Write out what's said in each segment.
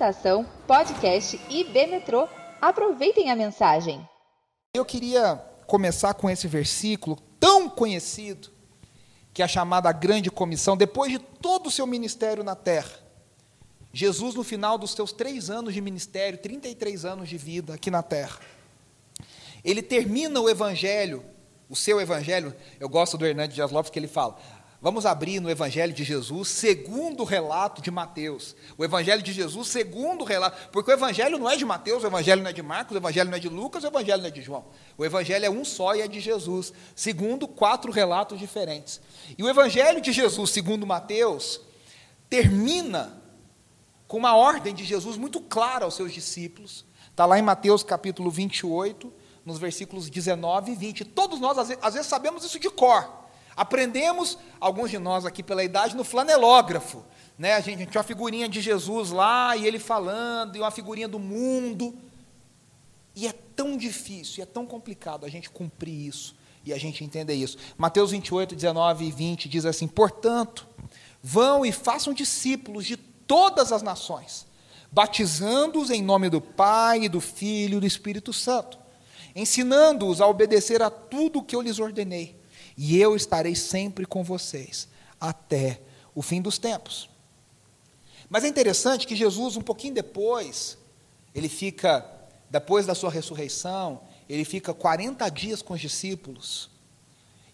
Estação Podcast IB Metrô. Aproveitem a mensagem. Eu queria começar com esse versículo tão conhecido, que é a chamada Grande Comissão, depois de todo o seu ministério na terra. Jesus, no final dos seus três anos de ministério, 33 anos de vida aqui na terra, ele termina o evangelho, o seu evangelho. Eu gosto do Hernandes Dias Lopes que ele fala: Vamos abrir no Evangelho de Jesus, segundo o relato de Mateus. O Evangelho de Jesus, segundo o relato. Porque o Evangelho não é de Mateus, o Evangelho não é de Marcos, o Evangelho não é de Lucas, o Evangelho não é de João. O Evangelho é um só e é de Jesus, segundo quatro relatos diferentes. E o Evangelho de Jesus, segundo Mateus, termina com uma ordem de Jesus muito clara aos seus discípulos. Está lá em Mateus capítulo 28, nos versículos 19 e 20. Todos nós, às vezes, sabemos isso de cor. Aprendemos, alguns de nós aqui pela idade, no flanelógrafo. Né? A, gente, tinha uma figurinha de Jesus lá, e ele falando, e uma figurinha do mundo. E é tão difícil, é tão complicado a gente cumprir isso e a gente entender isso. Mateus 28, 19 e 20 diz assim: Portanto, vão e façam discípulos de todas as nações, batizando-os em nome do Pai, do Filho e do Espírito Santo, ensinando-os a obedecer a tudo o que eu lhes ordenei e eu estarei sempre com vocês até o fim dos tempos. Mas é interessante que Jesus, um pouquinho depois, ele fica, depois da sua ressurreição, ele fica 40 dias com os discípulos.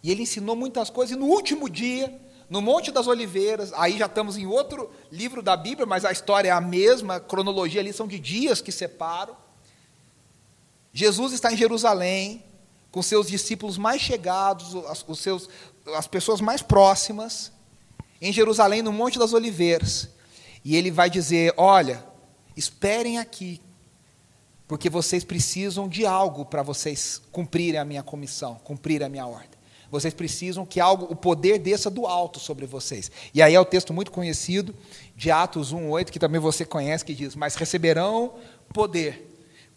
E ele ensinou muitas coisas, e no último dia, no Monte das Oliveiras, aí já estamos em outro livro da Bíblia, mas a história é a mesma, a cronologia ali são de dias que separam. Jesus está em Jerusalém, com seus discípulos mais chegados, os seus, as pessoas mais próximas, em Jerusalém, no Monte das Oliveiras. E ele vai dizer: Olha, esperem aqui, porque vocês precisam de algo para vocês cumprirem a minha comissão, cumprirem a minha ordem. Vocês precisam que algo, o poder desça do alto sobre vocês. E aí é o texto muito conhecido de Atos 1:8, que também você conhece, que diz: "Mas receberão poder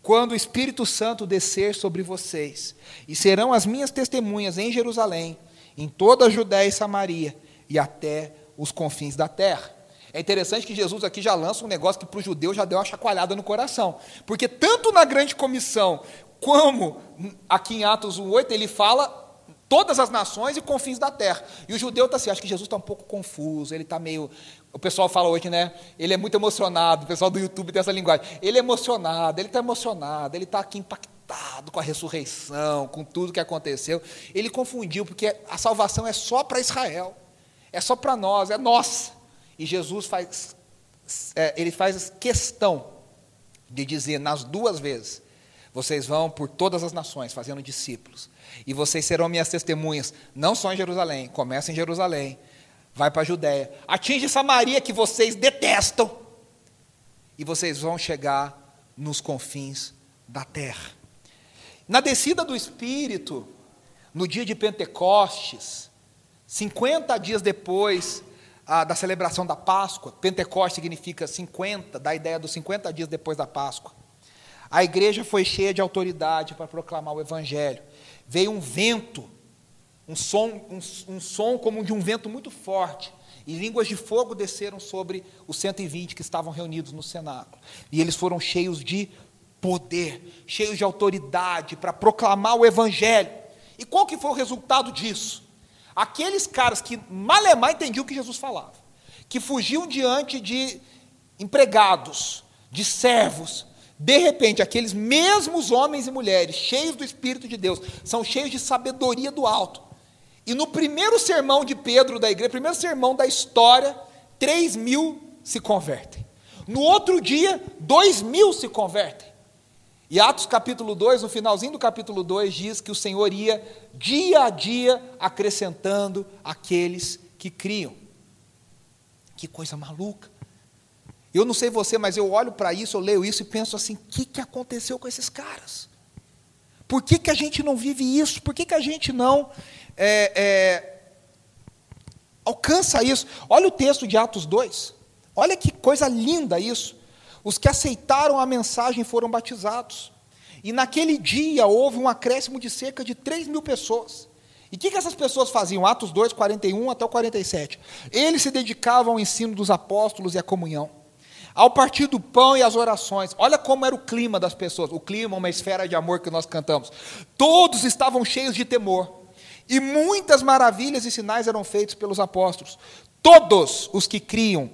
quando o Espírito Santo descer sobre vocês, e serão as minhas testemunhas em Jerusalém, em toda a Judéia e Samaria e até os confins da terra. É interessante que Jesus aqui já lança um negócio que para o judeu já deu uma chacoalhada no coração. Porque tanto na grande comissão, como aqui em Atos 1,8, ele fala todas as nações e confins da terra. E o judeu está assim, acho que Jesus está um pouco confuso, ele está meio. O pessoal fala hoje, né? Ele é muito emocionado, o pessoal do YouTube tem essa linguagem. Ele é emocionado, ele está emocionado, ele está aqui impactado com a ressurreição, com tudo que aconteceu. Ele confundiu, porque a salvação é só para Israel, é só para nós, é nossa. E Jesus faz, é, ele faz questão de dizer nas duas vezes: vocês vão por todas as nações, fazendo discípulos. E vocês serão minhas testemunhas, não só em Jerusalém, começa em Jerusalém, vai para a Judéia, atinge Samaria, que vocês detestam, e vocês vão chegar nos confins da terra. Na descida do Espírito, no dia de Pentecostes, 50 dias depois ah, da celebração da Páscoa, Pentecostes significa 50, da ideia dos 50 dias depois da Páscoa. A igreja foi cheia de autoridade para proclamar o Evangelho. Veio um vento, um som, um, um som como de um vento muito forte, e línguas de fogo desceram sobre os 120 que estavam reunidos no cenáculo. E eles foram cheios de poder, cheios de autoridade para proclamar o Evangelho. E qual que foi o resultado disso? Aqueles caras que malemar entendiam o que Jesus falava, que fugiam diante de empregados, de servos, de repente, aqueles mesmos homens e mulheres, cheios do Espírito de Deus, são cheios de sabedoria do alto. E no primeiro sermão de Pedro da igreja, primeiro sermão da história, 3 mil se convertem. No outro dia, 2 mil se convertem. E Atos capítulo 2, no finalzinho do capítulo 2, diz que o Senhor ia dia a dia acrescentando aqueles que criam. Que coisa maluca. Eu não sei você, mas eu olho para isso, eu leio isso e penso assim: o que, que aconteceu com esses caras? Por que, que a gente não vive isso? Por que, que a gente não é, é, alcança isso? Olha o texto de Atos 2. Olha que coisa linda isso. Os que aceitaram a mensagem foram batizados. E naquele dia houve um acréscimo de cerca de 3 mil pessoas. E o que, que essas pessoas faziam? Atos 2, 41 até o 47. Eles se dedicavam ao ensino dos apóstolos e à comunhão Ao partir do pão e as orações, olha como era o clima das pessoas, o clima, uma esfera de amor que nós cantamos. Todos estavam cheios de temor, e muitas maravilhas e sinais eram feitos pelos apóstolos. Todos os que criam,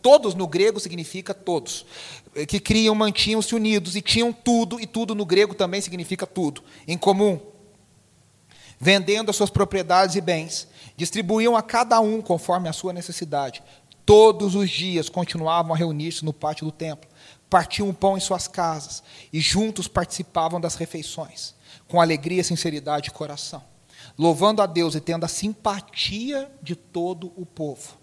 todos no grego significa todos, eh, que criam mantinham-se unidos e tinham tudo, e tudo no grego também significa tudo, em comum. Vendendo as suas propriedades e bens, distribuíam a cada um conforme a sua necessidade. Todos os dias continuavam a reunir-se no pátio do templo, partiam o pão em suas casas e juntos participavam das refeições, com alegria, sinceridade de coração, louvando a Deus e tendo a simpatia de todo o povo.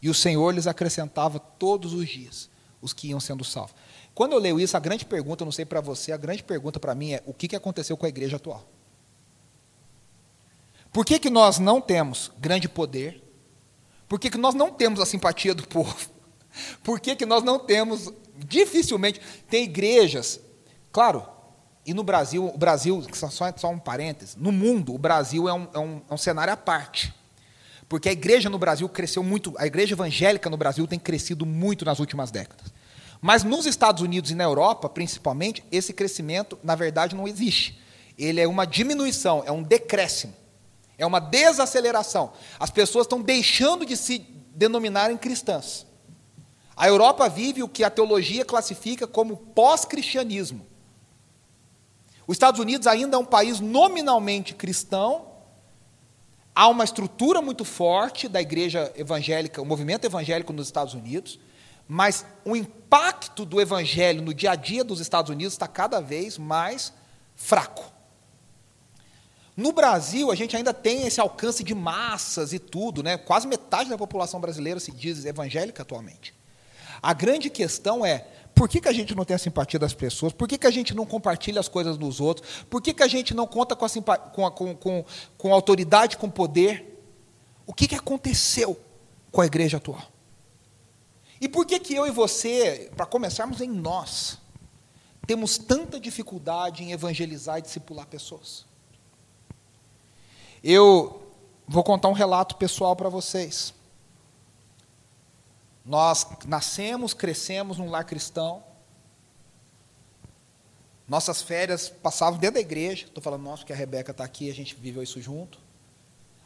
E o Senhor lhes acrescentava todos os dias os que iam sendo salvos. Quando eu leio isso, a grande pergunta, não sei para você, a grande pergunta para mim é: o que aconteceu com a igreja atual? Por que, que nós não temos grande poder, por que, que nós não temos a simpatia do povo? Por que, que nós não temos, dificilmente, tem igrejas, claro, e no Brasil, o Brasil, só, só um parênteses, no mundo, o Brasil é um, é, um, é um cenário à parte. Porque a igreja no Brasil cresceu muito, a igreja evangélica no Brasil tem crescido muito nas últimas décadas. Mas nos Estados Unidos e na Europa, principalmente, esse crescimento, na verdade, não existe. Ele é uma diminuição, é um decréscimo. É uma desaceleração. As pessoas estão deixando de se denominarem cristãs. A Europa vive o que a teologia classifica como pós-cristianismo. Os Estados Unidos ainda é um país nominalmente cristão, há uma estrutura muito forte da igreja evangélica, o movimento evangélico nos Estados Unidos, mas o impacto do evangelho no dia a dia dos Estados Unidos está cada vez mais fraco. No Brasil, a gente ainda tem esse alcance de massas e tudo, né? quase metade da população brasileira se diz evangélica atualmente. A grande questão é, por que, que a gente não tem a simpatia das pessoas? Por que, que a gente não compartilha as coisas dos outros? Por que, que a gente não conta com, a com, a, com, com, com autoridade, com poder? O que, que aconteceu com a igreja atual? E por que, que eu e você, para começarmos em nós, temos tanta dificuldade em evangelizar e discipular pessoas? Eu vou contar um relato pessoal para vocês. Nós nascemos, crescemos num lar cristão. Nossas férias passavam dentro da igreja. Estou falando, nossa, que a Rebeca está aqui, a gente viveu isso junto.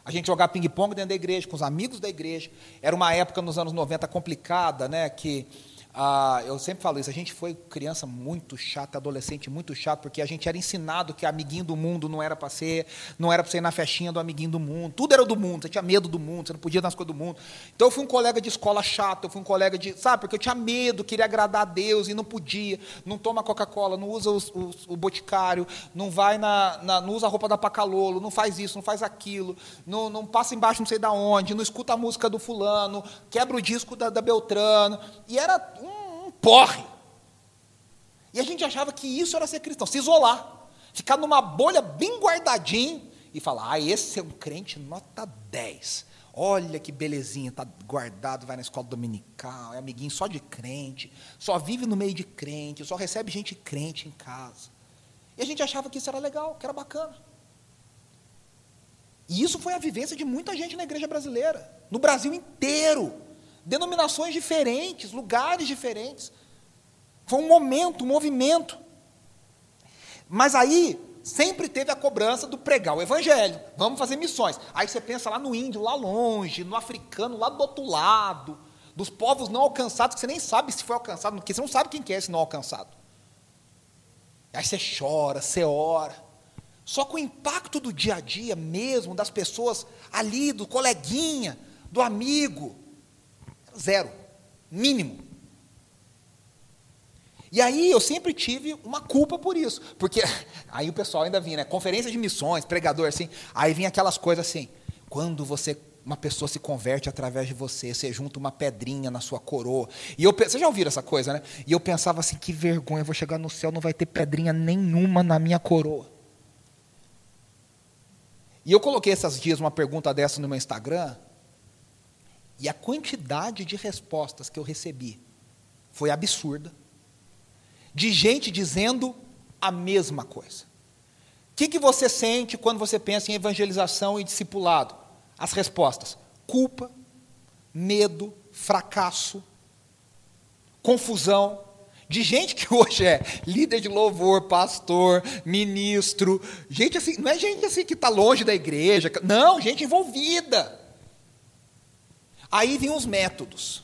A gente jogava ping-pong dentro da igreja, com os amigos da igreja. Era uma época nos anos 90 complicada, né? Que ah, eu sempre falo isso, a gente foi criança muito chata, adolescente muito chato, porque a gente era ensinado que amiguinho do mundo não era para ser, não era para ser na festinha do amiguinho do mundo, tudo era do mundo, você tinha medo do mundo, você não podia nas coisas do mundo. Então eu fui um colega de escola chato, eu fui um colega de, sabe, porque eu tinha medo, queria agradar a Deus e não podia, não toma Coca-Cola, não usa os, os, o boticário, não vai na, na, não usa a roupa da Pacalolo, não faz isso, não faz aquilo, não, não passa embaixo não sei da onde, não escuta a música do fulano, quebra o disco da, da Beltrano, e era um porre. E a gente achava que isso era ser cristão, se isolar, ficar numa bolha bem guardadinho e falar: ah, esse é um crente nota 10. Olha que belezinha, está guardado, vai na escola dominical, é amiguinho só de crente, só vive no meio de crente, só recebe gente crente em casa. E a gente achava que isso era legal, que era bacana. E isso foi a vivência de muita gente na igreja brasileira, no Brasil inteiro denominações diferentes, lugares diferentes. Foi um momento, um movimento. Mas aí sempre teve a cobrança do pregar o evangelho. Vamos fazer missões. Aí você pensa lá no índio, lá longe, no africano, lá do outro lado, dos povos não alcançados, que você nem sabe se foi alcançado, porque você não sabe quem que é esse não alcançado. Aí você chora, você ora. Só com o impacto do dia a dia mesmo, das pessoas ali, do coleguinha, do amigo, Zero. Mínimo. E aí eu sempre tive uma culpa por isso. Porque aí o pessoal ainda vinha, né? Conferência de missões, pregador, assim. Aí vinha aquelas coisas assim. Quando você uma pessoa se converte através de você, você junta uma pedrinha na sua coroa. E eu, você já ouviram essa coisa, né? E eu pensava assim, que vergonha, eu vou chegar no céu, não vai ter pedrinha nenhuma na minha coroa. E eu coloquei esses dias uma pergunta dessa no meu Instagram, e a quantidade de respostas que eu recebi foi absurda. De gente dizendo a mesma coisa. O que, que você sente quando você pensa em evangelização e discipulado? As respostas: culpa, medo, fracasso. confusão, de gente que hoje é líder de louvor, pastor, ministro, gente assim, não é gente assim que está longe da igreja, não, gente envolvida. Aí vem os métodos,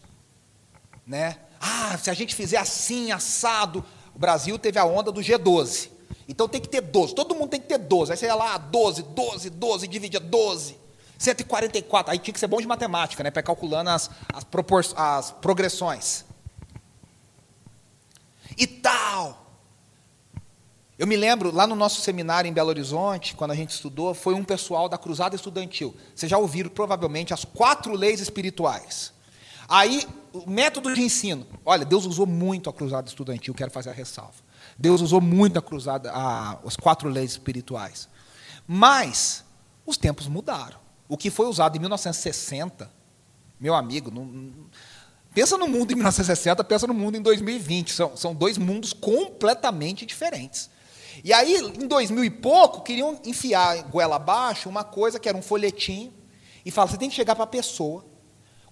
né? Ah, se a gente fizer assim, assado, o Brasil teve a onda do G12. Então tem que ter 12, todo mundo tem que ter 12. Aí você ia lá, 12, 12, 12, dividia 12. 144, aí tinha que ser bom de matemática, né, para calculando as, as, as progressões e tal. Eu me lembro, lá no nosso seminário em Belo Horizonte, quando a gente estudou, foi um pessoal da Cruzada Estudantil. Vocês já ouviram provavelmente as quatro leis espirituais. Aí, o método de ensino. Olha, Deus usou muito a Cruzada Estudantil, quero fazer a ressalva. Deus usou muito a Cruzada, a, as quatro leis espirituais. Mas, os tempos mudaram. O que foi usado em 1960, meu amigo, não, Pensa no mundo em 1960, pensa no mundo em 2020. São, são dois mundos completamente diferentes. E aí, em 2000 e pouco, queriam enfiar goela abaixo uma coisa que era um folhetim e falar: você tem que chegar para a pessoa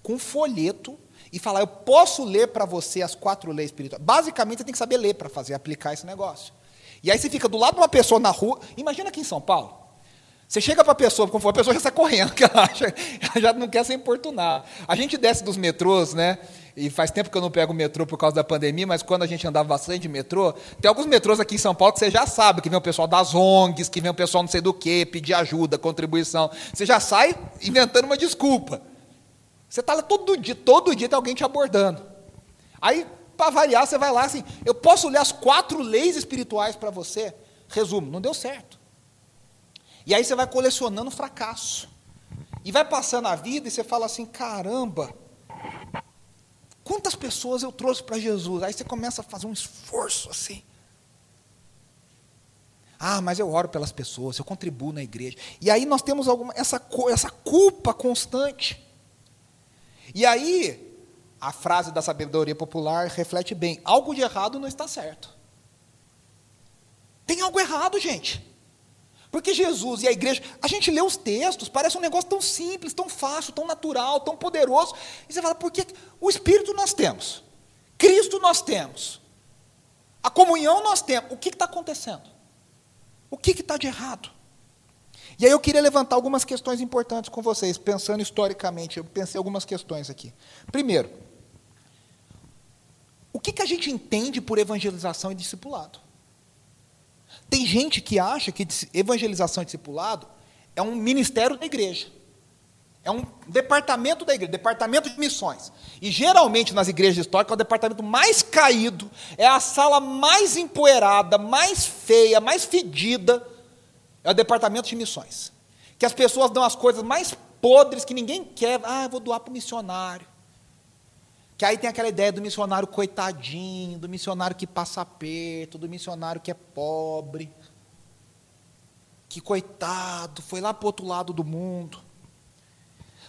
com um folheto e falar: eu posso ler para você as quatro leis espirituais. Basicamente, você tem que saber ler para fazer, aplicar esse negócio. E aí você fica do lado de uma pessoa na rua. Imagina aqui em São Paulo. Você chega para a pessoa, como a pessoa já está correndo, que ela, acha, ela já não quer se importunar. A gente desce dos metrôs, né? E faz tempo que eu não pego metrô por causa da pandemia, mas quando a gente andava bastante de metrô, tem alguns metrôs aqui em São Paulo que você já sabe, que vem o pessoal das ONGs, que vem o pessoal não sei do que, pedir ajuda, contribuição. Você já sai inventando uma desculpa. Você está lá todo dia, todo dia tem alguém te abordando. Aí, para variar, você vai lá assim, eu posso ler as quatro leis espirituais para você? Resumo, não deu certo. E aí você vai colecionando fracasso. E vai passando a vida e você fala assim: caramba, quantas pessoas eu trouxe para Jesus? Aí você começa a fazer um esforço assim. Ah, mas eu oro pelas pessoas, eu contribuo na igreja. E aí nós temos alguma, essa, essa culpa constante. E aí, a frase da sabedoria popular reflete bem: algo de errado não está certo. Tem algo errado, gente. Porque Jesus e a igreja, a gente lê os textos, parece um negócio tão simples, tão fácil, tão natural, tão poderoso. E você fala, porque o Espírito nós temos, Cristo nós temos, a comunhão nós temos. O que está acontecendo? O que está de errado? E aí eu queria levantar algumas questões importantes com vocês, pensando historicamente. Eu pensei algumas questões aqui. Primeiro, o que, que a gente entende por evangelização e discipulado? Tem gente que acha que evangelização e discipulado é um ministério da igreja. É um departamento da igreja, departamento de missões. E geralmente nas igrejas históricas é o departamento mais caído, é a sala mais empoeirada, mais feia, mais fedida, é o departamento de missões. Que as pessoas dão as coisas mais podres que ninguém quer. Ah, vou doar para o missionário. Que aí tem aquela ideia do missionário coitadinho, do missionário que passa aperto, do missionário que é pobre. Que coitado, foi lá para o outro lado do mundo.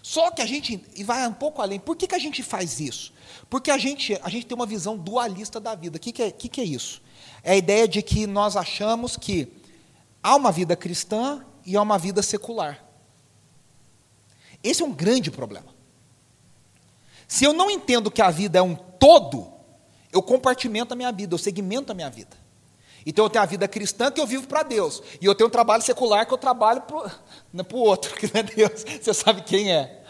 Só que a gente, e vai um pouco além, por que, que a gente faz isso? Porque a gente, a gente tem uma visão dualista da vida. O que, que, é, que, que é isso? É a ideia de que nós achamos que há uma vida cristã e há uma vida secular. Esse é um grande problema. Se eu não entendo que a vida é um todo, eu compartimento a minha vida, eu segmento a minha vida. Então eu tenho a vida cristã que eu vivo para Deus. E eu tenho um trabalho secular que eu trabalho para o outro, que não é Deus. Você sabe quem é.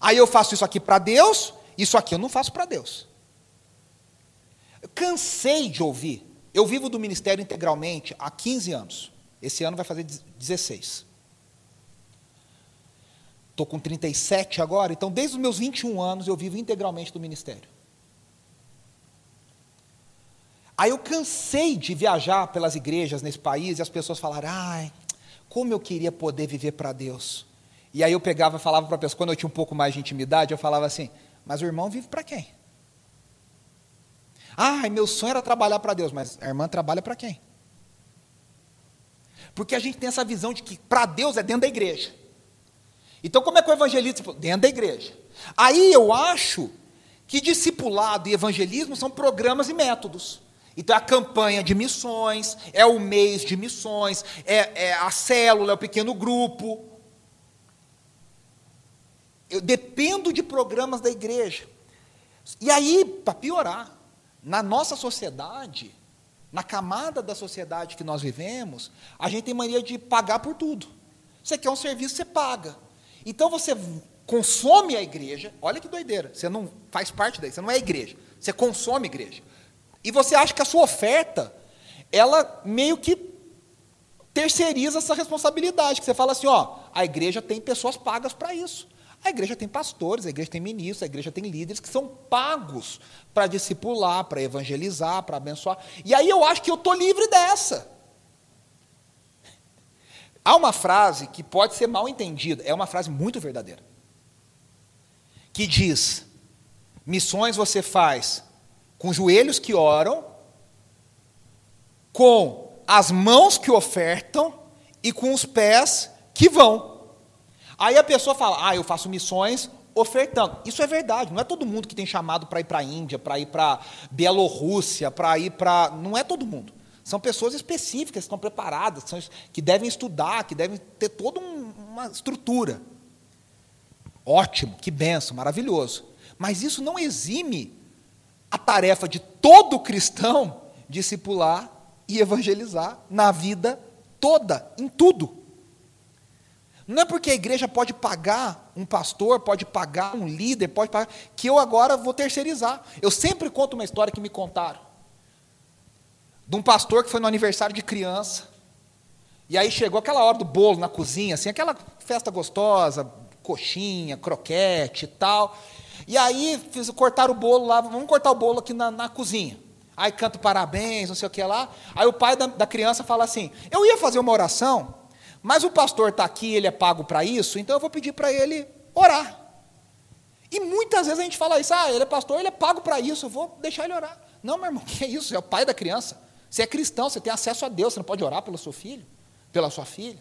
Aí eu faço isso aqui para Deus, isso aqui eu não faço para Deus. Eu cansei de ouvir. Eu vivo do ministério integralmente há 15 anos. Esse ano vai fazer 16. Estou com 37 agora, então desde os meus 21 anos eu vivo integralmente do ministério. Aí eu cansei de viajar pelas igrejas nesse país e as pessoas falaram: ai, como eu queria poder viver para Deus. E aí eu pegava e falava para a pessoa, quando eu tinha um pouco mais de intimidade, eu falava assim: mas o irmão vive para quem? Ai, meu sonho era trabalhar para Deus, mas a irmã trabalha para quem? Porque a gente tem essa visão de que para Deus é dentro da igreja. Então, como é que o evangelismo? Dentro da igreja. Aí eu acho que discipulado e evangelismo são programas e métodos. Então, é a campanha de missões, é o mês de missões, é, é a célula, é o pequeno grupo. Eu dependo de programas da igreja. E aí, para piorar, na nossa sociedade, na camada da sociedade que nós vivemos, a gente tem mania de pagar por tudo. Você quer um serviço, você paga. Então você consome a igreja, olha que doideira, você não faz parte daí, você não é igreja, você consome igreja. E você acha que a sua oferta, ela meio que terceiriza essa responsabilidade, que você fala assim, ó, a igreja tem pessoas pagas para isso. A igreja tem pastores, a igreja tem ministros, a igreja tem líderes que são pagos para discipular, para evangelizar, para abençoar. E aí eu acho que eu estou livre dessa. Há uma frase que pode ser mal entendida, é uma frase muito verdadeira. Que diz: missões você faz com joelhos que oram, com as mãos que ofertam e com os pés que vão. Aí a pessoa fala: Ah, eu faço missões ofertando. Isso é verdade, não é todo mundo que tem chamado para ir para a Índia, para ir para Bielorrússia, para ir para. Não é todo mundo. São pessoas específicas, que estão preparadas, que devem estudar, que devem ter toda um, uma estrutura. Ótimo, que benção, maravilhoso. Mas isso não exime a tarefa de todo cristão discipular e evangelizar na vida toda, em tudo. Não é porque a igreja pode pagar um pastor, pode pagar um líder, pode pagar, que eu agora vou terceirizar. Eu sempre conto uma história que me contaram. De um pastor que foi no aniversário de criança. E aí chegou aquela hora do bolo na cozinha, assim, aquela festa gostosa, coxinha, croquete e tal. E aí fiz, cortar o bolo lá, vamos cortar o bolo aqui na, na cozinha. Aí canto parabéns, não sei o que lá. Aí o pai da, da criança fala assim: Eu ia fazer uma oração, mas o pastor está aqui, ele é pago para isso, então eu vou pedir para ele orar. E muitas vezes a gente fala isso, ah, ele é pastor, ele é pago para isso, eu vou deixar ele orar. Não, meu irmão, que é isso? É o pai da criança. Você é cristão, você tem acesso a Deus, você não pode orar pelo seu filho, pela sua filha.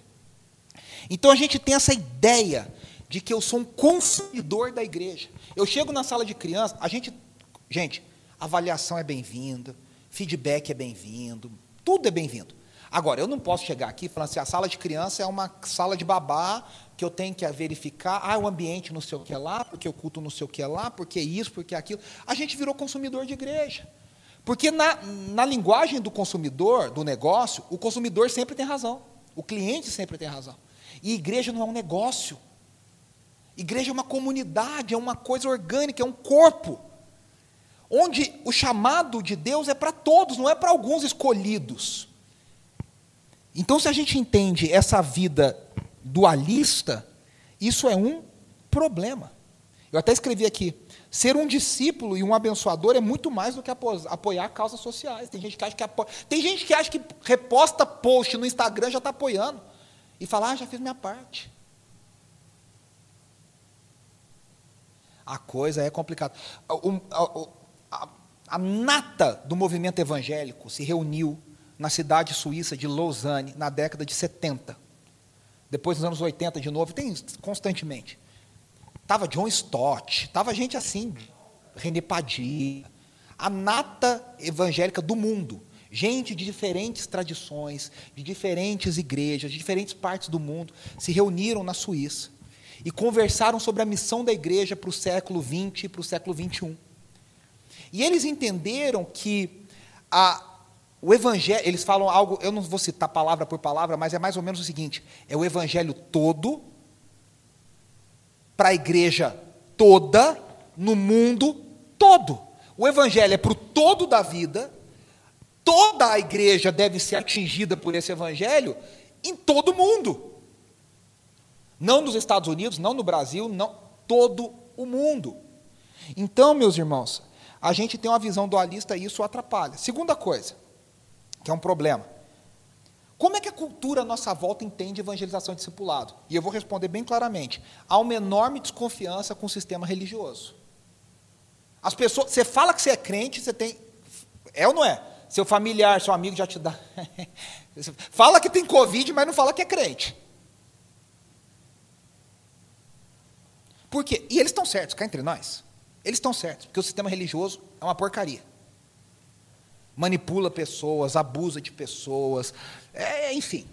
Então a gente tem essa ideia de que eu sou um consumidor da igreja. Eu chego na sala de criança, a gente, gente, avaliação é bem-vinda, feedback é bem-vindo, tudo é bem-vindo. Agora, eu não posso chegar aqui falando assim, a sala de criança é uma sala de babá que eu tenho que verificar, ah, o ambiente não sei o que é lá, porque o culto não sei o que é lá, porque isso, porque aquilo. A gente virou consumidor de igreja. Porque na, na linguagem do consumidor, do negócio, o consumidor sempre tem razão. O cliente sempre tem razão. E igreja não é um negócio. Igreja é uma comunidade, é uma coisa orgânica, é um corpo. Onde o chamado de Deus é para todos, não é para alguns escolhidos. Então, se a gente entende essa vida dualista, isso é um problema. Eu até escrevi aqui: ser um discípulo e um abençoador é muito mais do que apoiar causas sociais. Tem gente que acha que tem gente que acha que reposta post no Instagram já está apoiando e fala: ah, já fiz minha parte. A coisa é complicada. A, a, a nata do movimento evangélico se reuniu na cidade suíça de Lausanne, na década de 70. Depois, nos anos 80, de novo, tem constantemente. Estava John Stott, estava gente assim, René Padilha, a nata evangélica do mundo. Gente de diferentes tradições, de diferentes igrejas, de diferentes partes do mundo, se reuniram na Suíça e conversaram sobre a missão da igreja para o século XX e para o século XXI. E eles entenderam que a, o evangelho, eles falam algo, eu não vou citar palavra por palavra, mas é mais ou menos o seguinte: é o evangelho todo para a igreja toda no mundo todo. O evangelho é para o todo da vida. Toda a igreja deve ser atingida por esse evangelho em todo o mundo. Não nos Estados Unidos, não no Brasil, não todo o mundo. Então, meus irmãos, a gente tem uma visão dualista e isso atrapalha. Segunda coisa, que é um problema. Como é que a cultura à nossa volta entende evangelização e discipulado? E eu vou responder bem claramente. Há uma enorme desconfiança com o sistema religioso. As pessoas, você fala que você é crente, você tem. É ou não é? Seu familiar, seu amigo já te dá. fala que tem Covid, mas não fala que é crente. Por quê? E eles estão certos, cá entre nós. Eles estão certos, porque o sistema religioso é uma porcaria manipula pessoas, abusa de pessoas, é, enfim.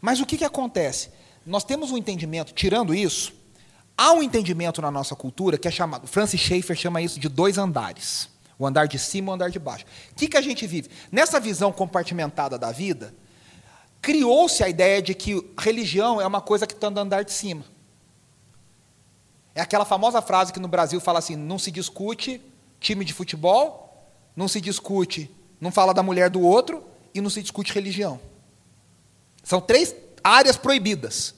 Mas o que, que acontece? Nós temos um entendimento, tirando isso, Há um entendimento na nossa cultura que é chamado, Francis Schaeffer chama isso de dois andares. O andar de cima e o andar de baixo. O que, que a gente vive? Nessa visão compartimentada da vida, criou-se a ideia de que religião é uma coisa que está no andar de cima. É aquela famosa frase que no Brasil fala assim: não se discute time de futebol, não se discute, não fala da mulher do outro e não se discute religião. São três áreas proibidas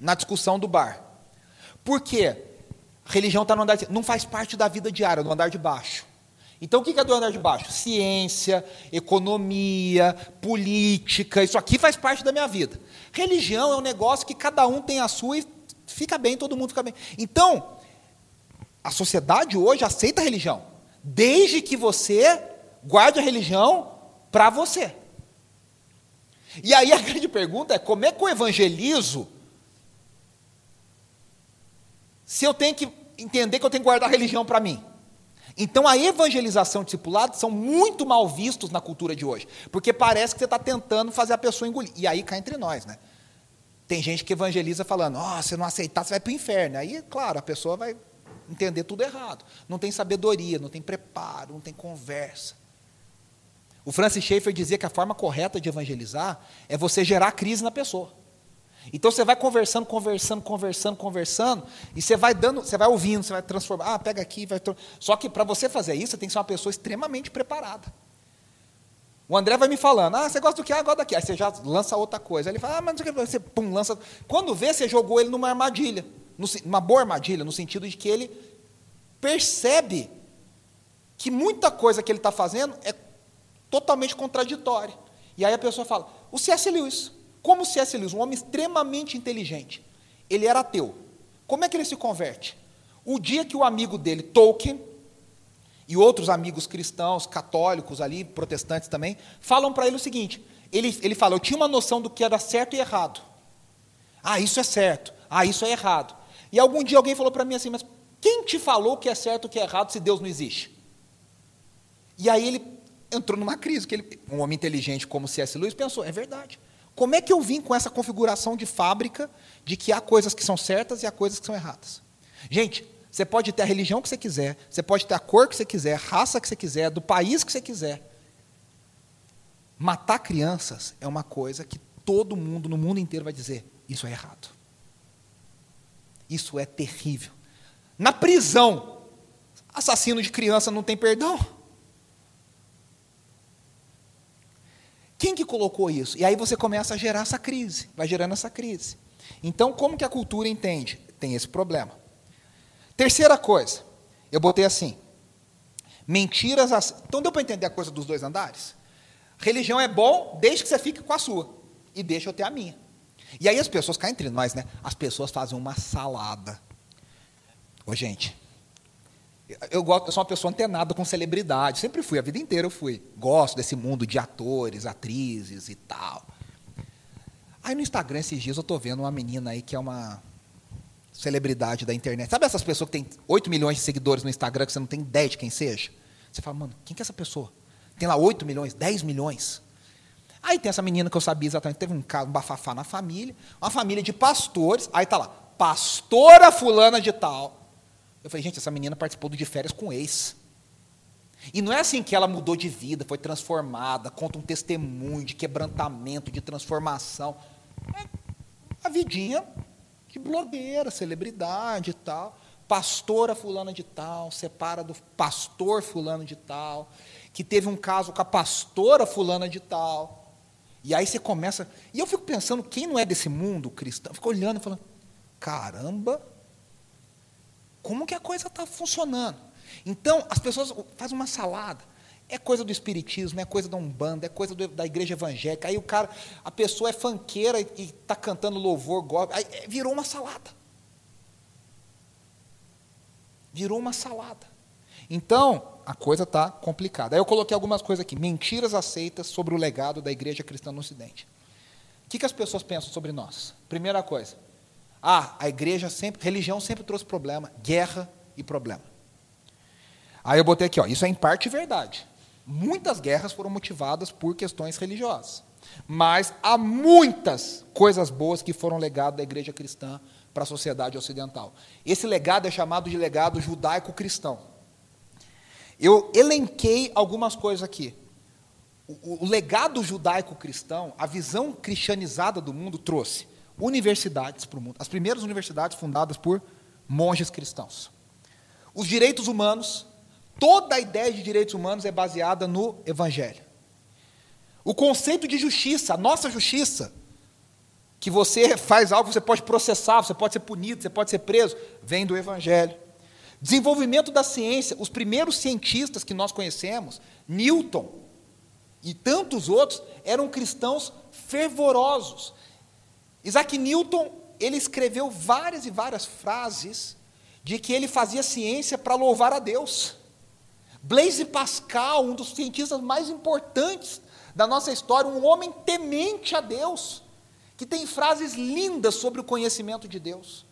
na discussão do bar. Por quê? Religião está no andar de não faz parte da vida diária, no andar de baixo. Então o que é do andar de baixo? Ciência, economia, política, isso aqui faz parte da minha vida. Religião é um negócio que cada um tem a sua e fica bem, todo mundo fica bem. Então, a sociedade hoje aceita a religião, desde que você guarde a religião para você. E aí a grande pergunta é: como é que eu evangelizo se eu tenho que entender que eu tenho que guardar a religião para mim? Então a evangelização e discipulado são muito mal vistos na cultura de hoje, porque parece que você está tentando fazer a pessoa engolir. E aí cai entre nós, né? Tem gente que evangeliza falando, ó, oh, se não aceitar, você vai para o inferno. Aí, claro, a pessoa vai entender tudo errado. Não tem sabedoria, não tem preparo, não tem conversa. O Francis Schaeffer dizia que a forma correta de evangelizar é você gerar crise na pessoa. Então você vai conversando, conversando, conversando, conversando, e você vai dando, você vai ouvindo, você vai transformar, ah, pega aqui, vai. Só que para você fazer isso, você tem que ser uma pessoa extremamente preparada. O André vai me falando, ah, você gosta do que? Ah, daqui. Aí você já lança outra coisa. Aí ele fala, ah, mas o que, você pum, lança. Quando vê, você jogou ele numa armadilha, numa boa armadilha, no sentido de que ele percebe que muita coisa que ele está fazendo é totalmente contraditória. E aí a pessoa fala, o C.S. Lewis, como C.S. Lewis, um homem extremamente inteligente, ele era ateu. Como é que ele se converte? O dia que o amigo dele, Tolkien, e outros amigos cristãos, católicos ali, protestantes também, falam para ele o seguinte: ele, ele fala, eu tinha uma noção do que era certo e errado. Ah, isso é certo. Ah, isso é errado. E algum dia alguém falou para mim assim, mas quem te falou que é certo e que é errado se Deus não existe? E aí ele entrou numa crise, que ele, um homem inteligente como C.S. Lewis pensou, é verdade. Como é que eu vim com essa configuração de fábrica de que há coisas que são certas e há coisas que são erradas? Gente, você pode ter a religião que você quiser, você pode ter a cor que você quiser, a raça que você quiser, do país que você quiser. Matar crianças é uma coisa que todo mundo, no mundo inteiro, vai dizer: isso é errado. Isso é terrível. Na prisão, assassino de criança não tem perdão. Quem que colocou isso? E aí você começa a gerar essa crise, vai gerando essa crise. Então, como que a cultura entende? Tem esse problema. Terceira coisa, eu botei assim: mentiras. Então deu para entender a coisa dos dois andares? Religião é bom desde que você fique com a sua e deixa eu ter a minha. E aí as pessoas caem entre nós, né? As pessoas fazem uma salada. Ô, gente, eu, gosto, eu sou uma pessoa antenada com celebridade, sempre fui, a vida inteira eu fui. Gosto desse mundo de atores, atrizes e tal. Aí no Instagram, esses dias, eu estou vendo uma menina aí que é uma celebridade da internet. Sabe essas pessoas que têm 8 milhões de seguidores no Instagram que você não tem ideia de quem seja? Você fala, mano, quem que é essa pessoa? Tem lá 8 milhões, 10 milhões. Aí tem essa menina que eu sabia exatamente, teve um, caso, um bafafá na família, uma família de pastores, aí tá lá, pastora fulana de tal. Eu falei, gente, essa menina participou do de férias com ex. E não é assim que ela mudou de vida, foi transformada, conta um testemunho de quebrantamento, de transformação. É a vidinha de blogueira, celebridade e tal. Pastora fulana de tal, separa do pastor fulano de tal, que teve um caso com a pastora fulana de tal. E aí você começa. E eu fico pensando, quem não é desse mundo cristão, fica olhando e falando: caramba, como que a coisa está funcionando. Então, as pessoas fazem uma salada. É coisa do espiritismo, é coisa da Umbanda, é coisa do, da igreja evangélica. Aí o cara, a pessoa é fanqueira e está cantando louvor, gospel. Aí é, virou uma salada. Virou uma salada. Então, a coisa está complicada. Aí eu coloquei algumas coisas aqui. Mentiras aceitas sobre o legado da igreja cristã no Ocidente. O que, que as pessoas pensam sobre nós? Primeira coisa, ah, a igreja sempre, religião sempre trouxe problema, guerra e problema. Aí eu botei aqui, ó, isso é em parte verdade. Muitas guerras foram motivadas por questões religiosas. Mas há muitas coisas boas que foram legado da igreja cristã para a sociedade ocidental. Esse legado é chamado de legado judaico-cristão. Eu elenquei algumas coisas aqui. O, o legado judaico-cristão, a visão cristianizada do mundo, trouxe universidades para o mundo. As primeiras universidades fundadas por monges cristãos. Os direitos humanos, toda a ideia de direitos humanos é baseada no Evangelho. O conceito de justiça, a nossa justiça, que você faz algo, você pode processar, você pode ser punido, você pode ser preso, vem do Evangelho. Desenvolvimento da ciência, os primeiros cientistas que nós conhecemos, Newton e tantos outros, eram cristãos fervorosos. Isaac Newton, ele escreveu várias e várias frases de que ele fazia ciência para louvar a Deus. Blaise Pascal, um dos cientistas mais importantes da nossa história, um homem temente a Deus, que tem frases lindas sobre o conhecimento de Deus.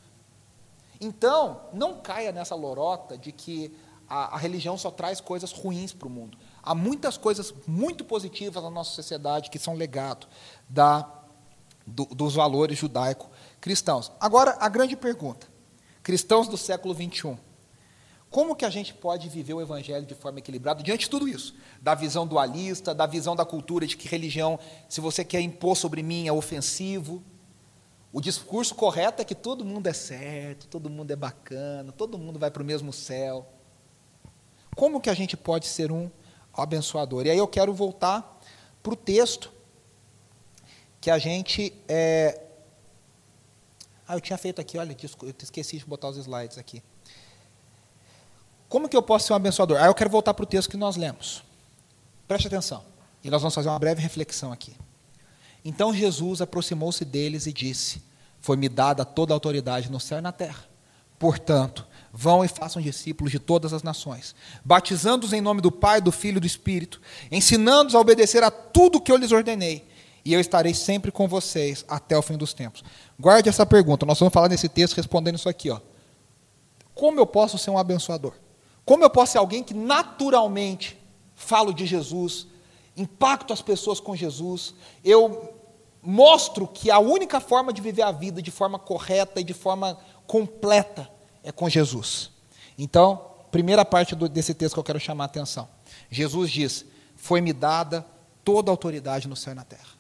Então, não caia nessa lorota de que a, a religião só traz coisas ruins para o mundo. Há muitas coisas muito positivas na nossa sociedade que são legado da, do, dos valores judaico-cristãos. Agora, a grande pergunta: cristãos do século 21 como que a gente pode viver o evangelho de forma equilibrada diante de tudo isso? Da visão dualista, da visão da cultura de que religião, se você quer impor sobre mim, é ofensivo. O discurso correto é que todo mundo é certo, todo mundo é bacana, todo mundo vai para o mesmo céu. Como que a gente pode ser um abençoador? E aí eu quero voltar para o texto que a gente. É... Ah, eu tinha feito aqui, olha, eu esqueci de botar os slides aqui. Como que eu posso ser um abençoador? Aí eu quero voltar para o texto que nós lemos. Preste atenção. E nós vamos fazer uma breve reflexão aqui. Então Jesus aproximou-se deles e disse: Foi-me dada toda a autoridade no céu e na terra. Portanto, vão e façam discípulos de todas as nações, batizando-os em nome do Pai, do Filho e do Espírito, ensinando-os a obedecer a tudo que eu lhes ordenei, e eu estarei sempre com vocês até o fim dos tempos. Guarde essa pergunta, nós vamos falar nesse texto respondendo isso aqui. Ó. Como eu posso ser um abençoador? Como eu posso ser alguém que naturalmente falo de Jesus, impacto as pessoas com Jesus, eu mostro que a única forma de viver a vida de forma correta e de forma completa é com Jesus. Então, primeira parte do, desse texto que eu quero chamar a atenção. Jesus diz: Foi-me dada toda a autoridade no céu e na terra.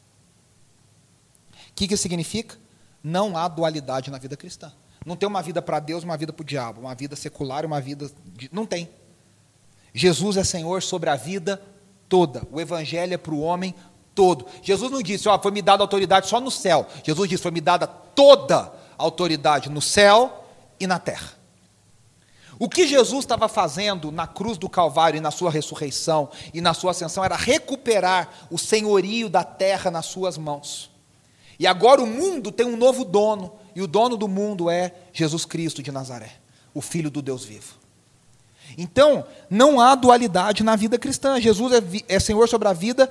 O que, que significa? Não há dualidade na vida cristã. Não tem uma vida para Deus, uma vida para o diabo, uma vida secular, uma vida. De... Não tem. Jesus é Senhor sobre a vida toda. O Evangelho é para o homem todo. Jesus não disse, ó, foi me dada autoridade só no céu. Jesus disse, foi me dada toda a autoridade no céu e na terra. O que Jesus estava fazendo na cruz do Calvário e na sua ressurreição e na sua ascensão era recuperar o senhorio da terra nas suas mãos. E agora o mundo tem um novo dono, e o dono do mundo é Jesus Cristo de Nazaré, o Filho do Deus vivo. Então, não há dualidade na vida cristã. Jesus é, é Senhor sobre a vida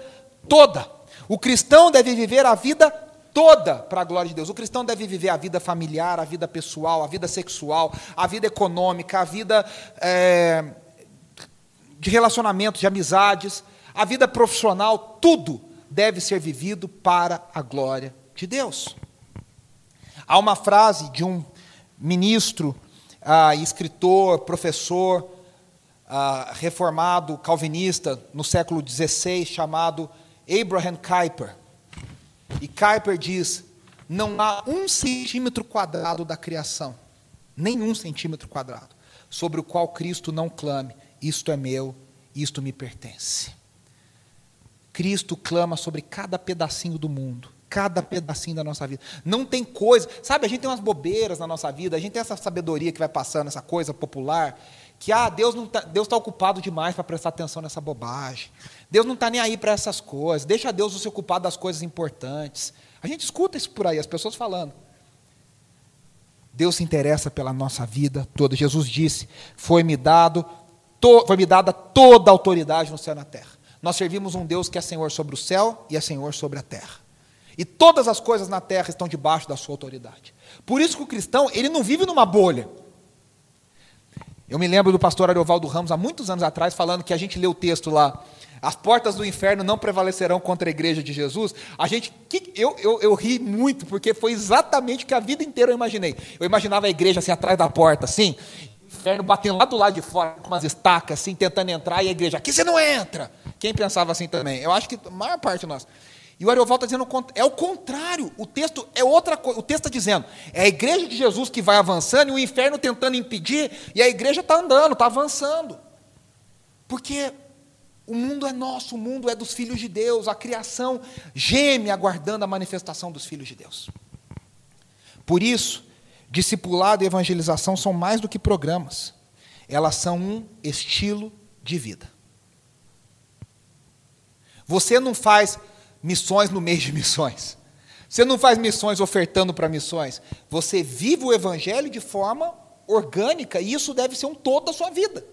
toda. O cristão deve viver a vida toda para a glória de Deus. O cristão deve viver a vida familiar, a vida pessoal, a vida sexual, a vida econômica, a vida é, de relacionamentos, de amizades, a vida profissional, tudo deve ser vivido para a glória de Deus. Há uma frase de um ministro, ah, escritor, professor, ah, reformado, calvinista, no século XVI, chamado Abraham Kuyper. E Kuyper diz: não há um centímetro quadrado da criação, nenhum centímetro quadrado, sobre o qual Cristo não clame: isto é meu, isto me pertence. Cristo clama sobre cada pedacinho do mundo cada pedacinho da nossa vida. Não tem coisa, sabe, a gente tem umas bobeiras na nossa vida, a gente tem essa sabedoria que vai passando, essa coisa popular, que ah, Deus não tá, Deus está ocupado demais para prestar atenção nessa bobagem. Deus não está nem aí para essas coisas. Deixa Deus se ocupar das coisas importantes. A gente escuta isso por aí, as pessoas falando. Deus se interessa pela nossa vida toda. Jesus disse: "Foi-me dado, to, foi-me dada toda a autoridade no céu e na terra". Nós servimos um Deus que é Senhor sobre o céu e é Senhor sobre a terra. E todas as coisas na terra estão debaixo da sua autoridade. Por isso que o cristão, ele não vive numa bolha. Eu me lembro do pastor Ariovaldo Ramos, há muitos anos atrás, falando que a gente lê o texto lá as portas do inferno não prevalecerão contra a igreja de Jesus. A gente, que, eu, eu, eu ri muito, porque foi exatamente o que a vida inteira eu imaginei. Eu imaginava a igreja assim atrás da porta, assim, inferno batendo lá do lado de fora, com umas estacas, assim, tentando entrar, e a igreja, aqui você não entra. Quem pensava assim também? Eu acho que a maior parte de nós. E o Arioval está dizendo, é o contrário. O texto é outra coisa. O texto está dizendo, é a igreja de Jesus que vai avançando e o inferno tentando impedir, e a igreja está andando, está avançando. Porque o mundo é nosso, o mundo é dos filhos de Deus, a criação geme aguardando a manifestação dos filhos de Deus. Por isso, discipulado e evangelização são mais do que programas, elas são um estilo de vida. Você não faz missões no mês de missões. Você não faz missões ofertando para missões. Você vive o evangelho de forma orgânica e isso deve ser um todo da sua vida.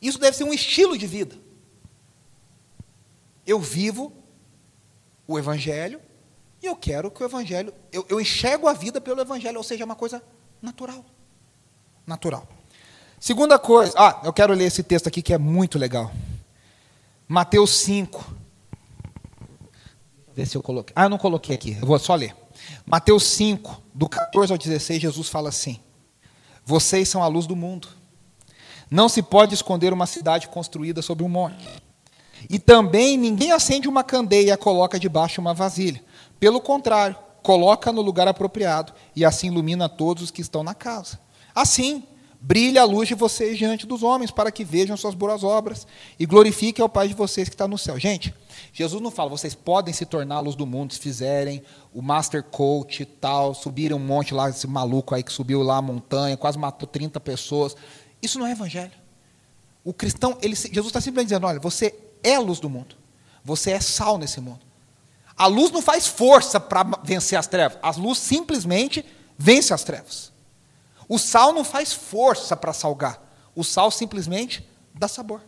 Isso deve ser um estilo de vida. Eu vivo o Evangelho e eu quero que o Evangelho. Eu, eu enxergo a vida pelo Evangelho, ou seja, é uma coisa natural. Natural. Segunda coisa. Ah, eu quero ler esse texto aqui que é muito legal. Mateus 5. Ver se eu coloquei. Ah, eu não coloquei aqui, eu vou só ler. Mateus 5, do 14 ao 16, Jesus fala assim: Vocês são a luz do mundo. Não se pode esconder uma cidade construída sobre um monte. E também ninguém acende uma candeia e a coloca debaixo de uma vasilha. Pelo contrário, coloca no lugar apropriado e assim ilumina todos os que estão na casa. Assim, brilha a luz de vocês diante dos homens, para que vejam suas boas obras e glorifiquem ao Pai de vocês que está no céu. Gente, Jesus não fala, vocês podem se tornar a luz do mundo se fizerem o Master Coach e tal, subiram um monte lá, esse maluco aí que subiu lá a montanha, quase matou 30 pessoas. Isso não é evangelho. O cristão, ele, Jesus está simplesmente dizendo: olha, você é a luz do mundo. Você é sal nesse mundo. A luz não faz força para vencer as trevas. A luz simplesmente vence as trevas. O sal não faz força para salgar. O sal simplesmente dá sabor.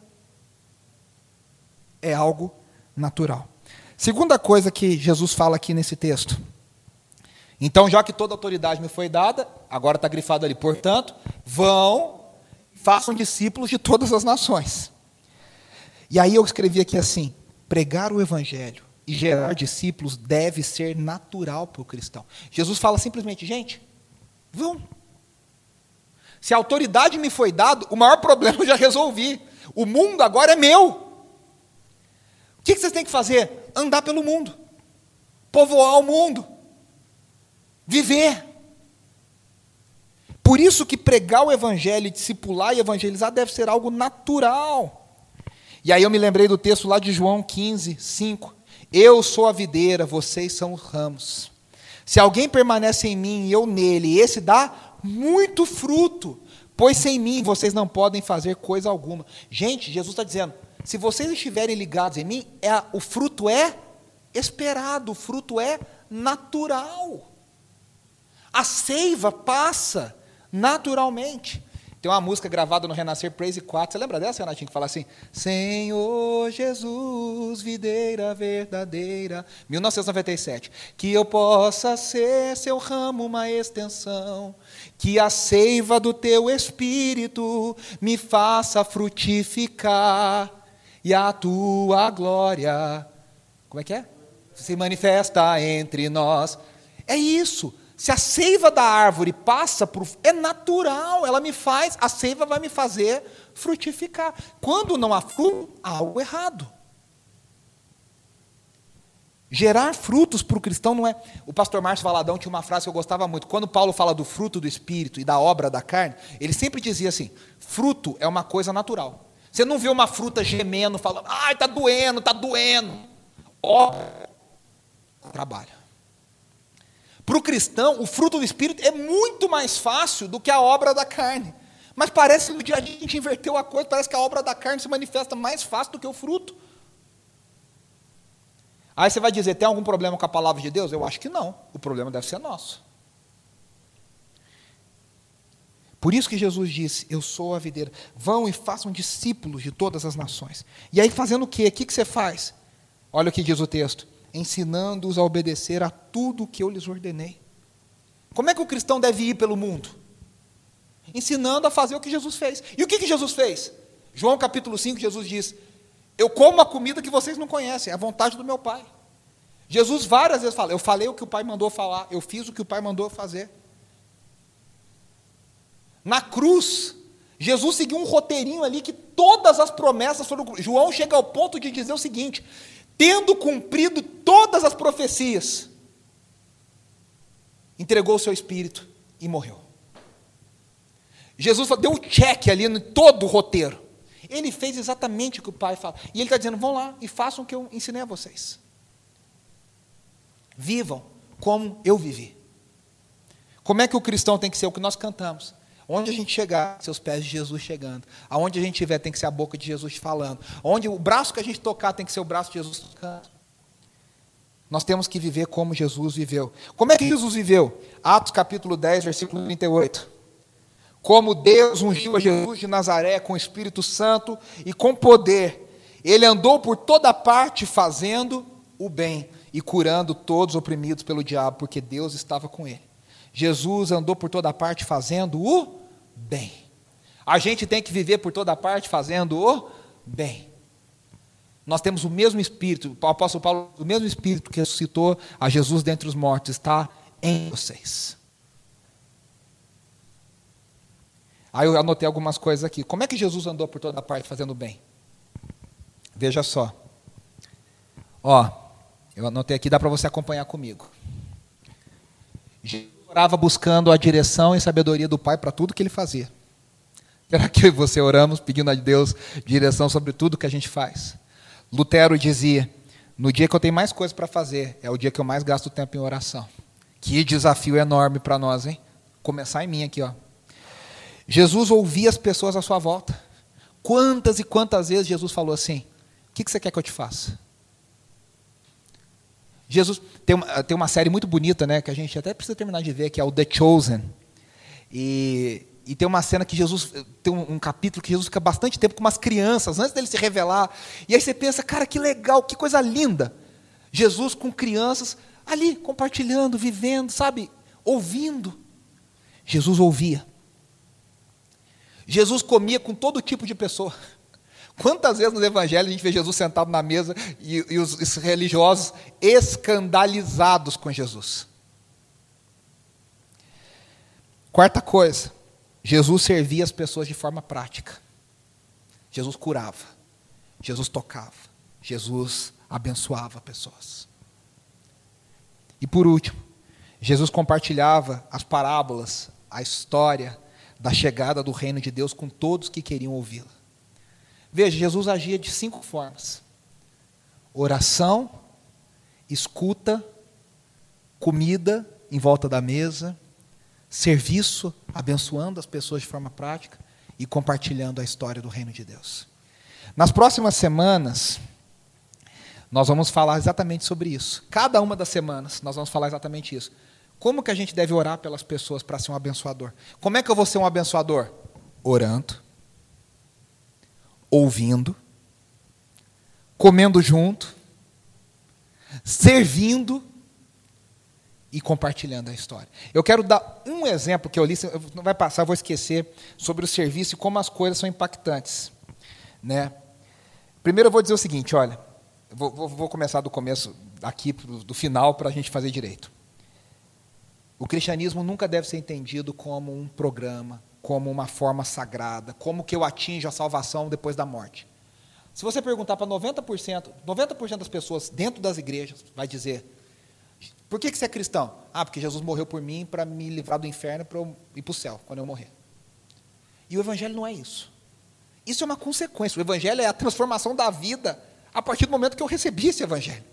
É algo natural. Segunda coisa que Jesus fala aqui nesse texto. Então, já que toda autoridade me foi dada, agora está grifado ali, portanto, vão façam discípulos de todas as nações. E aí eu escrevi aqui assim: pregar o evangelho e gerar discípulos deve ser natural para o cristão. Jesus fala simplesmente, gente, vão. Se a autoridade me foi dada, o maior problema eu já resolvi. O mundo agora é meu. O que vocês têm que fazer? Andar pelo mundo, povoar o mundo, viver. Por isso que pregar o evangelho, discipular e evangelizar deve ser algo natural. E aí eu me lembrei do texto lá de João 15, 5. Eu sou a videira, vocês são os ramos. Se alguém permanece em mim e eu nele, esse dá muito fruto, pois sem mim vocês não podem fazer coisa alguma. Gente, Jesus está dizendo: se vocês estiverem ligados em mim, é, o fruto é esperado, o fruto é natural. A seiva passa naturalmente. Tem uma música gravada no Renascer Praise 4. Você lembra dessa, Renatinho? Que fala assim: Senhor Jesus, videira verdadeira. 1997. Que eu possa ser seu ramo, uma extensão. Que a seiva do teu espírito me faça frutificar. E a tua glória. Como é que é? Se manifesta entre nós. É isso. Se a seiva da árvore passa por. É natural, ela me faz, a seiva vai me fazer frutificar. Quando não há fruto, há algo errado. Gerar frutos para o cristão não é. O pastor Márcio Valadão tinha uma frase que eu gostava muito. Quando Paulo fala do fruto do espírito e da obra da carne, ele sempre dizia assim: fruto é uma coisa natural. Você não vê uma fruta gemendo, falando, ai, está doendo, está doendo. Ó, trabalha. Para o cristão, o fruto do Espírito é muito mais fácil do que a obra da carne. Mas parece que no dia a dia a gente inverteu a coisa, parece que a obra da carne se manifesta mais fácil do que o fruto. Aí você vai dizer, tem algum problema com a palavra de Deus? Eu acho que não. O problema deve ser nosso. Por isso que Jesus disse: Eu sou a videira. Vão e façam discípulos de todas as nações. E aí, fazendo o quê? O que você faz? Olha o que diz o texto ensinando-os a obedecer a tudo o que eu lhes ordenei. Como é que o cristão deve ir pelo mundo? Ensinando a fazer o que Jesus fez. E o que, que Jesus fez? João capítulo 5, Jesus diz: Eu como a comida que vocês não conhecem, a vontade do meu Pai. Jesus várias vezes fala: Eu falei o que o Pai mandou falar, eu fiz o que o Pai mandou fazer. Na cruz, Jesus seguiu um roteirinho ali que todas as promessas foram. João chega ao ponto de dizer o seguinte: tendo cumprido todas as profecias, entregou o seu espírito e morreu. Jesus deu um check ali em todo o roteiro. Ele fez exatamente o que o Pai fala. E ele está dizendo: vão lá e façam o que eu ensinei a vocês. Vivam como eu vivi. Como é que o cristão tem que ser? O que nós cantamos. Onde a gente chegar, seus pés de Jesus chegando. Aonde a gente estiver, tem que ser a boca de Jesus falando. Onde o braço que a gente tocar, tem que ser o braço de Jesus tocando. Nós temos que viver como Jesus viveu. Como é que Jesus viveu? Atos capítulo 10, versículo 38. Como Deus ungiu a Jesus de Nazaré com o Espírito Santo e com poder, ele andou por toda parte fazendo o bem e curando todos oprimidos pelo diabo, porque Deus estava com ele. Jesus andou por toda parte fazendo o bem. A gente tem que viver por toda parte fazendo o bem. Nós temos o mesmo Espírito, o apóstolo Paulo, o mesmo Espírito que ressuscitou a Jesus dentre os mortos está em vocês. Aí eu anotei algumas coisas aqui. Como é que Jesus andou por toda parte fazendo bem? Veja só. Ó, eu anotei aqui, dá para você acompanhar comigo. Jesus orava buscando a direção e sabedoria do Pai para tudo que ele fazia. Será que eu e você oramos pedindo a Deus direção sobre tudo que a gente faz? Lutero dizia: no dia que eu tenho mais coisas para fazer, é o dia que eu mais gasto tempo em oração. Que desafio enorme para nós, hein? Começar em mim aqui, ó. Jesus ouvia as pessoas à sua volta. Quantas e quantas vezes Jesus falou assim: O que você quer que eu te faça? Jesus tem uma, tem uma série muito bonita, né, que a gente até precisa terminar de ver, que é o The Chosen. E, e tem uma cena que Jesus tem um, um, capítulo que Jesus fica bastante tempo com umas crianças antes dele se revelar. E aí você pensa, cara, que legal, que coisa linda. Jesus com crianças ali compartilhando, vivendo, sabe, ouvindo. Jesus ouvia. Jesus comia com todo tipo de pessoa. Quantas vezes no Evangelho a gente vê Jesus sentado na mesa e, e os religiosos escandalizados com Jesus? Quarta coisa, Jesus servia as pessoas de forma prática. Jesus curava, Jesus tocava, Jesus abençoava pessoas. E por último, Jesus compartilhava as parábolas, a história, da chegada do reino de Deus com todos que queriam ouvi-la. Veja, Jesus agia de cinco formas: oração, escuta, comida em volta da mesa, serviço, abençoando as pessoas de forma prática e compartilhando a história do reino de Deus. Nas próximas semanas, nós vamos falar exatamente sobre isso. Cada uma das semanas, nós vamos falar exatamente isso. Como que a gente deve orar pelas pessoas para ser um abençoador? Como é que eu vou ser um abençoador? Orando, ouvindo, comendo junto, servindo e compartilhando a história. Eu quero dar um exemplo que eu li, não vai passar, vou esquecer, sobre o serviço e como as coisas são impactantes. Né? Primeiro eu vou dizer o seguinte, olha, vou, vou, vou começar do começo, aqui do final, para a gente fazer direito. O cristianismo nunca deve ser entendido como um programa, como uma forma sagrada, como que eu atinjo a salvação depois da morte. Se você perguntar para 90%, 90% das pessoas dentro das igrejas vai dizer: por que, que você é cristão? Ah, porque Jesus morreu por mim para me livrar do inferno para eu ir para o céu quando eu morrer. E o evangelho não é isso. Isso é uma consequência. O evangelho é a transformação da vida a partir do momento que eu recebi esse evangelho.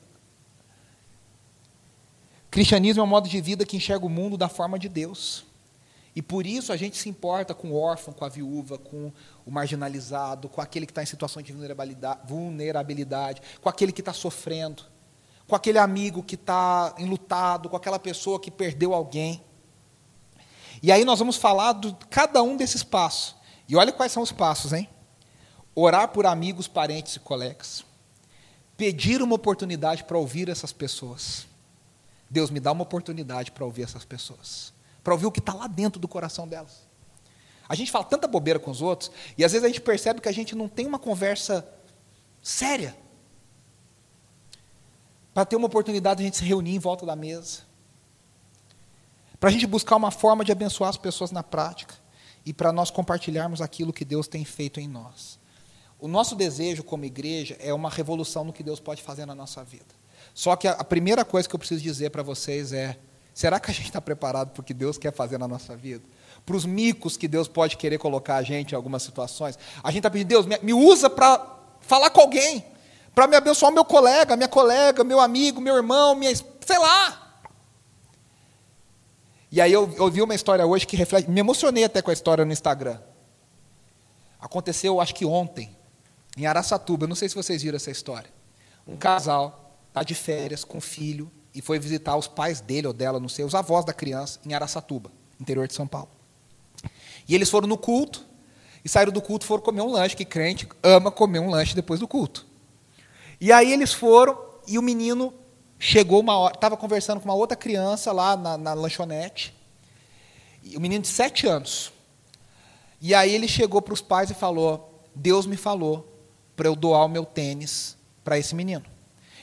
Cristianismo é um modo de vida que enxerga o mundo da forma de Deus. E por isso a gente se importa com o órfão, com a viúva, com o marginalizado, com aquele que está em situação de vulnerabilidade, com aquele que está sofrendo, com aquele amigo que está enlutado, com aquela pessoa que perdeu alguém. E aí nós vamos falar de cada um desses passos. E olha quais são os passos, hein? Orar por amigos, parentes e colegas. Pedir uma oportunidade para ouvir essas pessoas Deus me dá uma oportunidade para ouvir essas pessoas, para ouvir o que está lá dentro do coração delas. A gente fala tanta bobeira com os outros, e às vezes a gente percebe que a gente não tem uma conversa séria. Para ter uma oportunidade de a gente se reunir em volta da mesa. Para a gente buscar uma forma de abençoar as pessoas na prática. E para nós compartilharmos aquilo que Deus tem feito em nós. O nosso desejo como igreja é uma revolução no que Deus pode fazer na nossa vida. Só que a primeira coisa que eu preciso dizer para vocês é: será que a gente está preparado para o que Deus quer fazer na nossa vida? Para os micos que Deus pode querer colocar a gente em algumas situações? A gente está pedindo, Deus, me, me usa para falar com alguém, para me abençoar meu colega, minha colega, meu amigo, meu irmão, minha, sei lá. E aí eu, eu vi uma história hoje que reflete, me emocionei até com a história no Instagram. Aconteceu, acho que ontem, em Araçatuba, não sei se vocês viram essa história. Um casal está de férias com o filho e foi visitar os pais dele ou dela, não sei, os avós da criança, em Araçatuba, interior de São Paulo. E eles foram no culto, e saíram do culto foram comer um lanche, que crente ama comer um lanche depois do culto. E aí eles foram, e o menino chegou uma hora, estava conversando com uma outra criança lá na, na lanchonete, e o menino de sete anos. E aí ele chegou para os pais e falou: Deus me falou para eu doar o meu tênis para esse menino.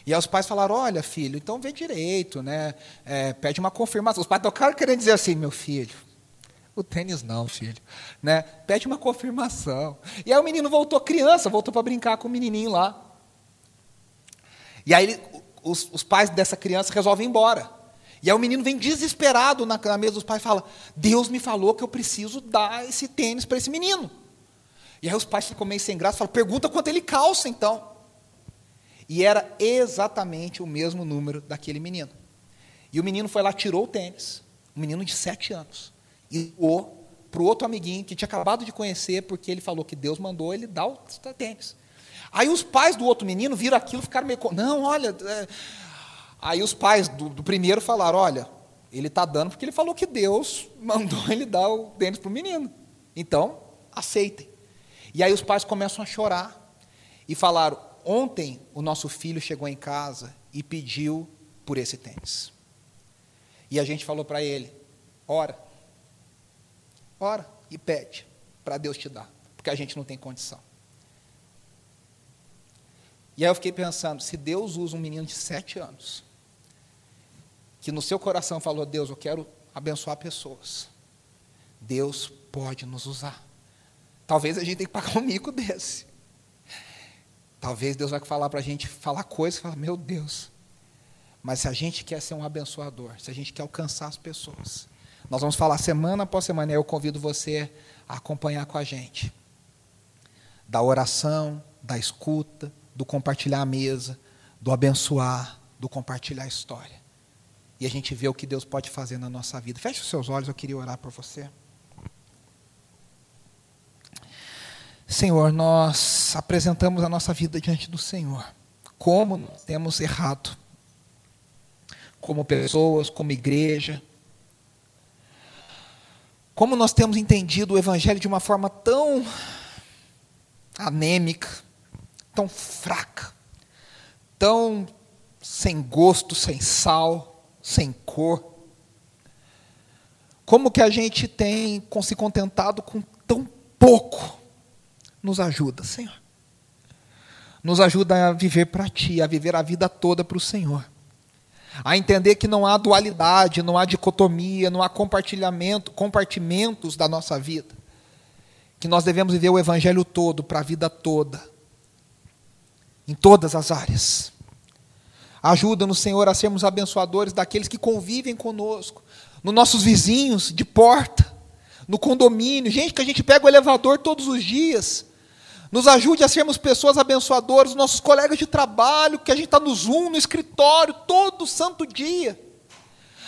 E aí os pais falaram: Olha, filho, então vê direito, né? É, pede uma confirmação. Os pais tocaram querendo dizer assim: Meu filho, o tênis não, filho. Né? Pede uma confirmação. E aí o menino voltou criança, voltou para brincar com o menininho lá. E aí ele, os, os, pais dessa criança resolvem ir embora. E aí o menino vem desesperado na, na mesa dos pais e fala: Deus me falou que eu preciso dar esse tênis para esse menino. E aí os pais ficam meio sem graça, falam, pergunta quanto ele calça então. E era exatamente o mesmo número daquele menino. E o menino foi lá, tirou o tênis, um menino de sete anos, e doou para o outro amiguinho que tinha acabado de conhecer, porque ele falou que Deus mandou ele dar o tênis. Aí os pais do outro menino viram aquilo e ficaram meio. Não, olha. É... Aí os pais do, do primeiro falaram: olha, ele está dando porque ele falou que Deus mandou ele dar o tênis para o menino. Então, aceitem. E aí os pais começam a chorar e falaram: ontem o nosso filho chegou em casa e pediu por esse tênis. E a gente falou para ele: ora, ora e pede para Deus te dar, porque a gente não tem condição. E aí eu fiquei pensando: se Deus usa um menino de sete anos, que no seu coração falou, Deus, eu quero abençoar pessoas, Deus pode nos usar. Talvez a gente tenha que pagar um mico desse. Talvez Deus vai falar para a gente falar coisas falar, meu Deus. Mas se a gente quer ser um abençoador, se a gente quer alcançar as pessoas, nós vamos falar semana após semana, e eu convido você a acompanhar com a gente. Da oração, da escuta, do compartilhar a mesa, do abençoar, do compartilhar a história. E a gente vê o que Deus pode fazer na nossa vida. Feche os seus olhos, eu queria orar por você. Senhor, nós apresentamos a nossa vida diante do Senhor. Como temos errado, como pessoas, como igreja. Como nós temos entendido o Evangelho de uma forma tão anêmica, tão fraca, tão sem gosto, sem sal, sem cor. Como que a gente tem se contentado com tão pouco? Nos ajuda, Senhor. Nos ajuda a viver para Ti, a viver a vida toda para o Senhor. A entender que não há dualidade, não há dicotomia, não há compartilhamento, compartimentos da nossa vida. Que nós devemos viver o Evangelho todo, para a vida toda. Em todas as áreas. Ajuda-nos, Senhor, a sermos abençoadores daqueles que convivem conosco, nos nossos vizinhos de porta, no condomínio, gente que a gente pega o elevador todos os dias, nos ajude a sermos pessoas abençoadoras, nossos colegas de trabalho, que a gente está no Zoom, no escritório, todo santo dia.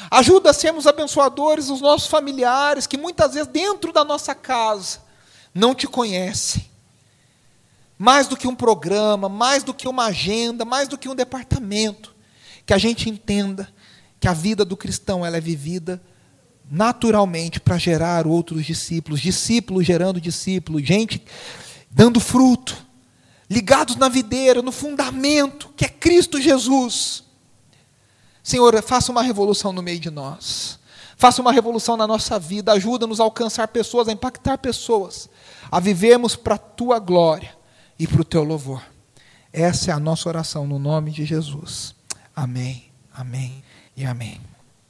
Ajuda a sermos abençoadores os nossos familiares, que muitas vezes dentro da nossa casa não te conhecem. Mais do que um programa, mais do que uma agenda, mais do que um departamento. Que a gente entenda que a vida do cristão ela é vivida naturalmente para gerar outros discípulos, discípulos gerando discípulos, gente dando fruto, ligados na videira, no fundamento, que é Cristo Jesus. Senhor, faça uma revolução no meio de nós. Faça uma revolução na nossa vida, ajuda-nos a alcançar pessoas, a impactar pessoas, a vivermos para a tua glória e para o teu louvor. Essa é a nossa oração no nome de Jesus. Amém, amém e amém.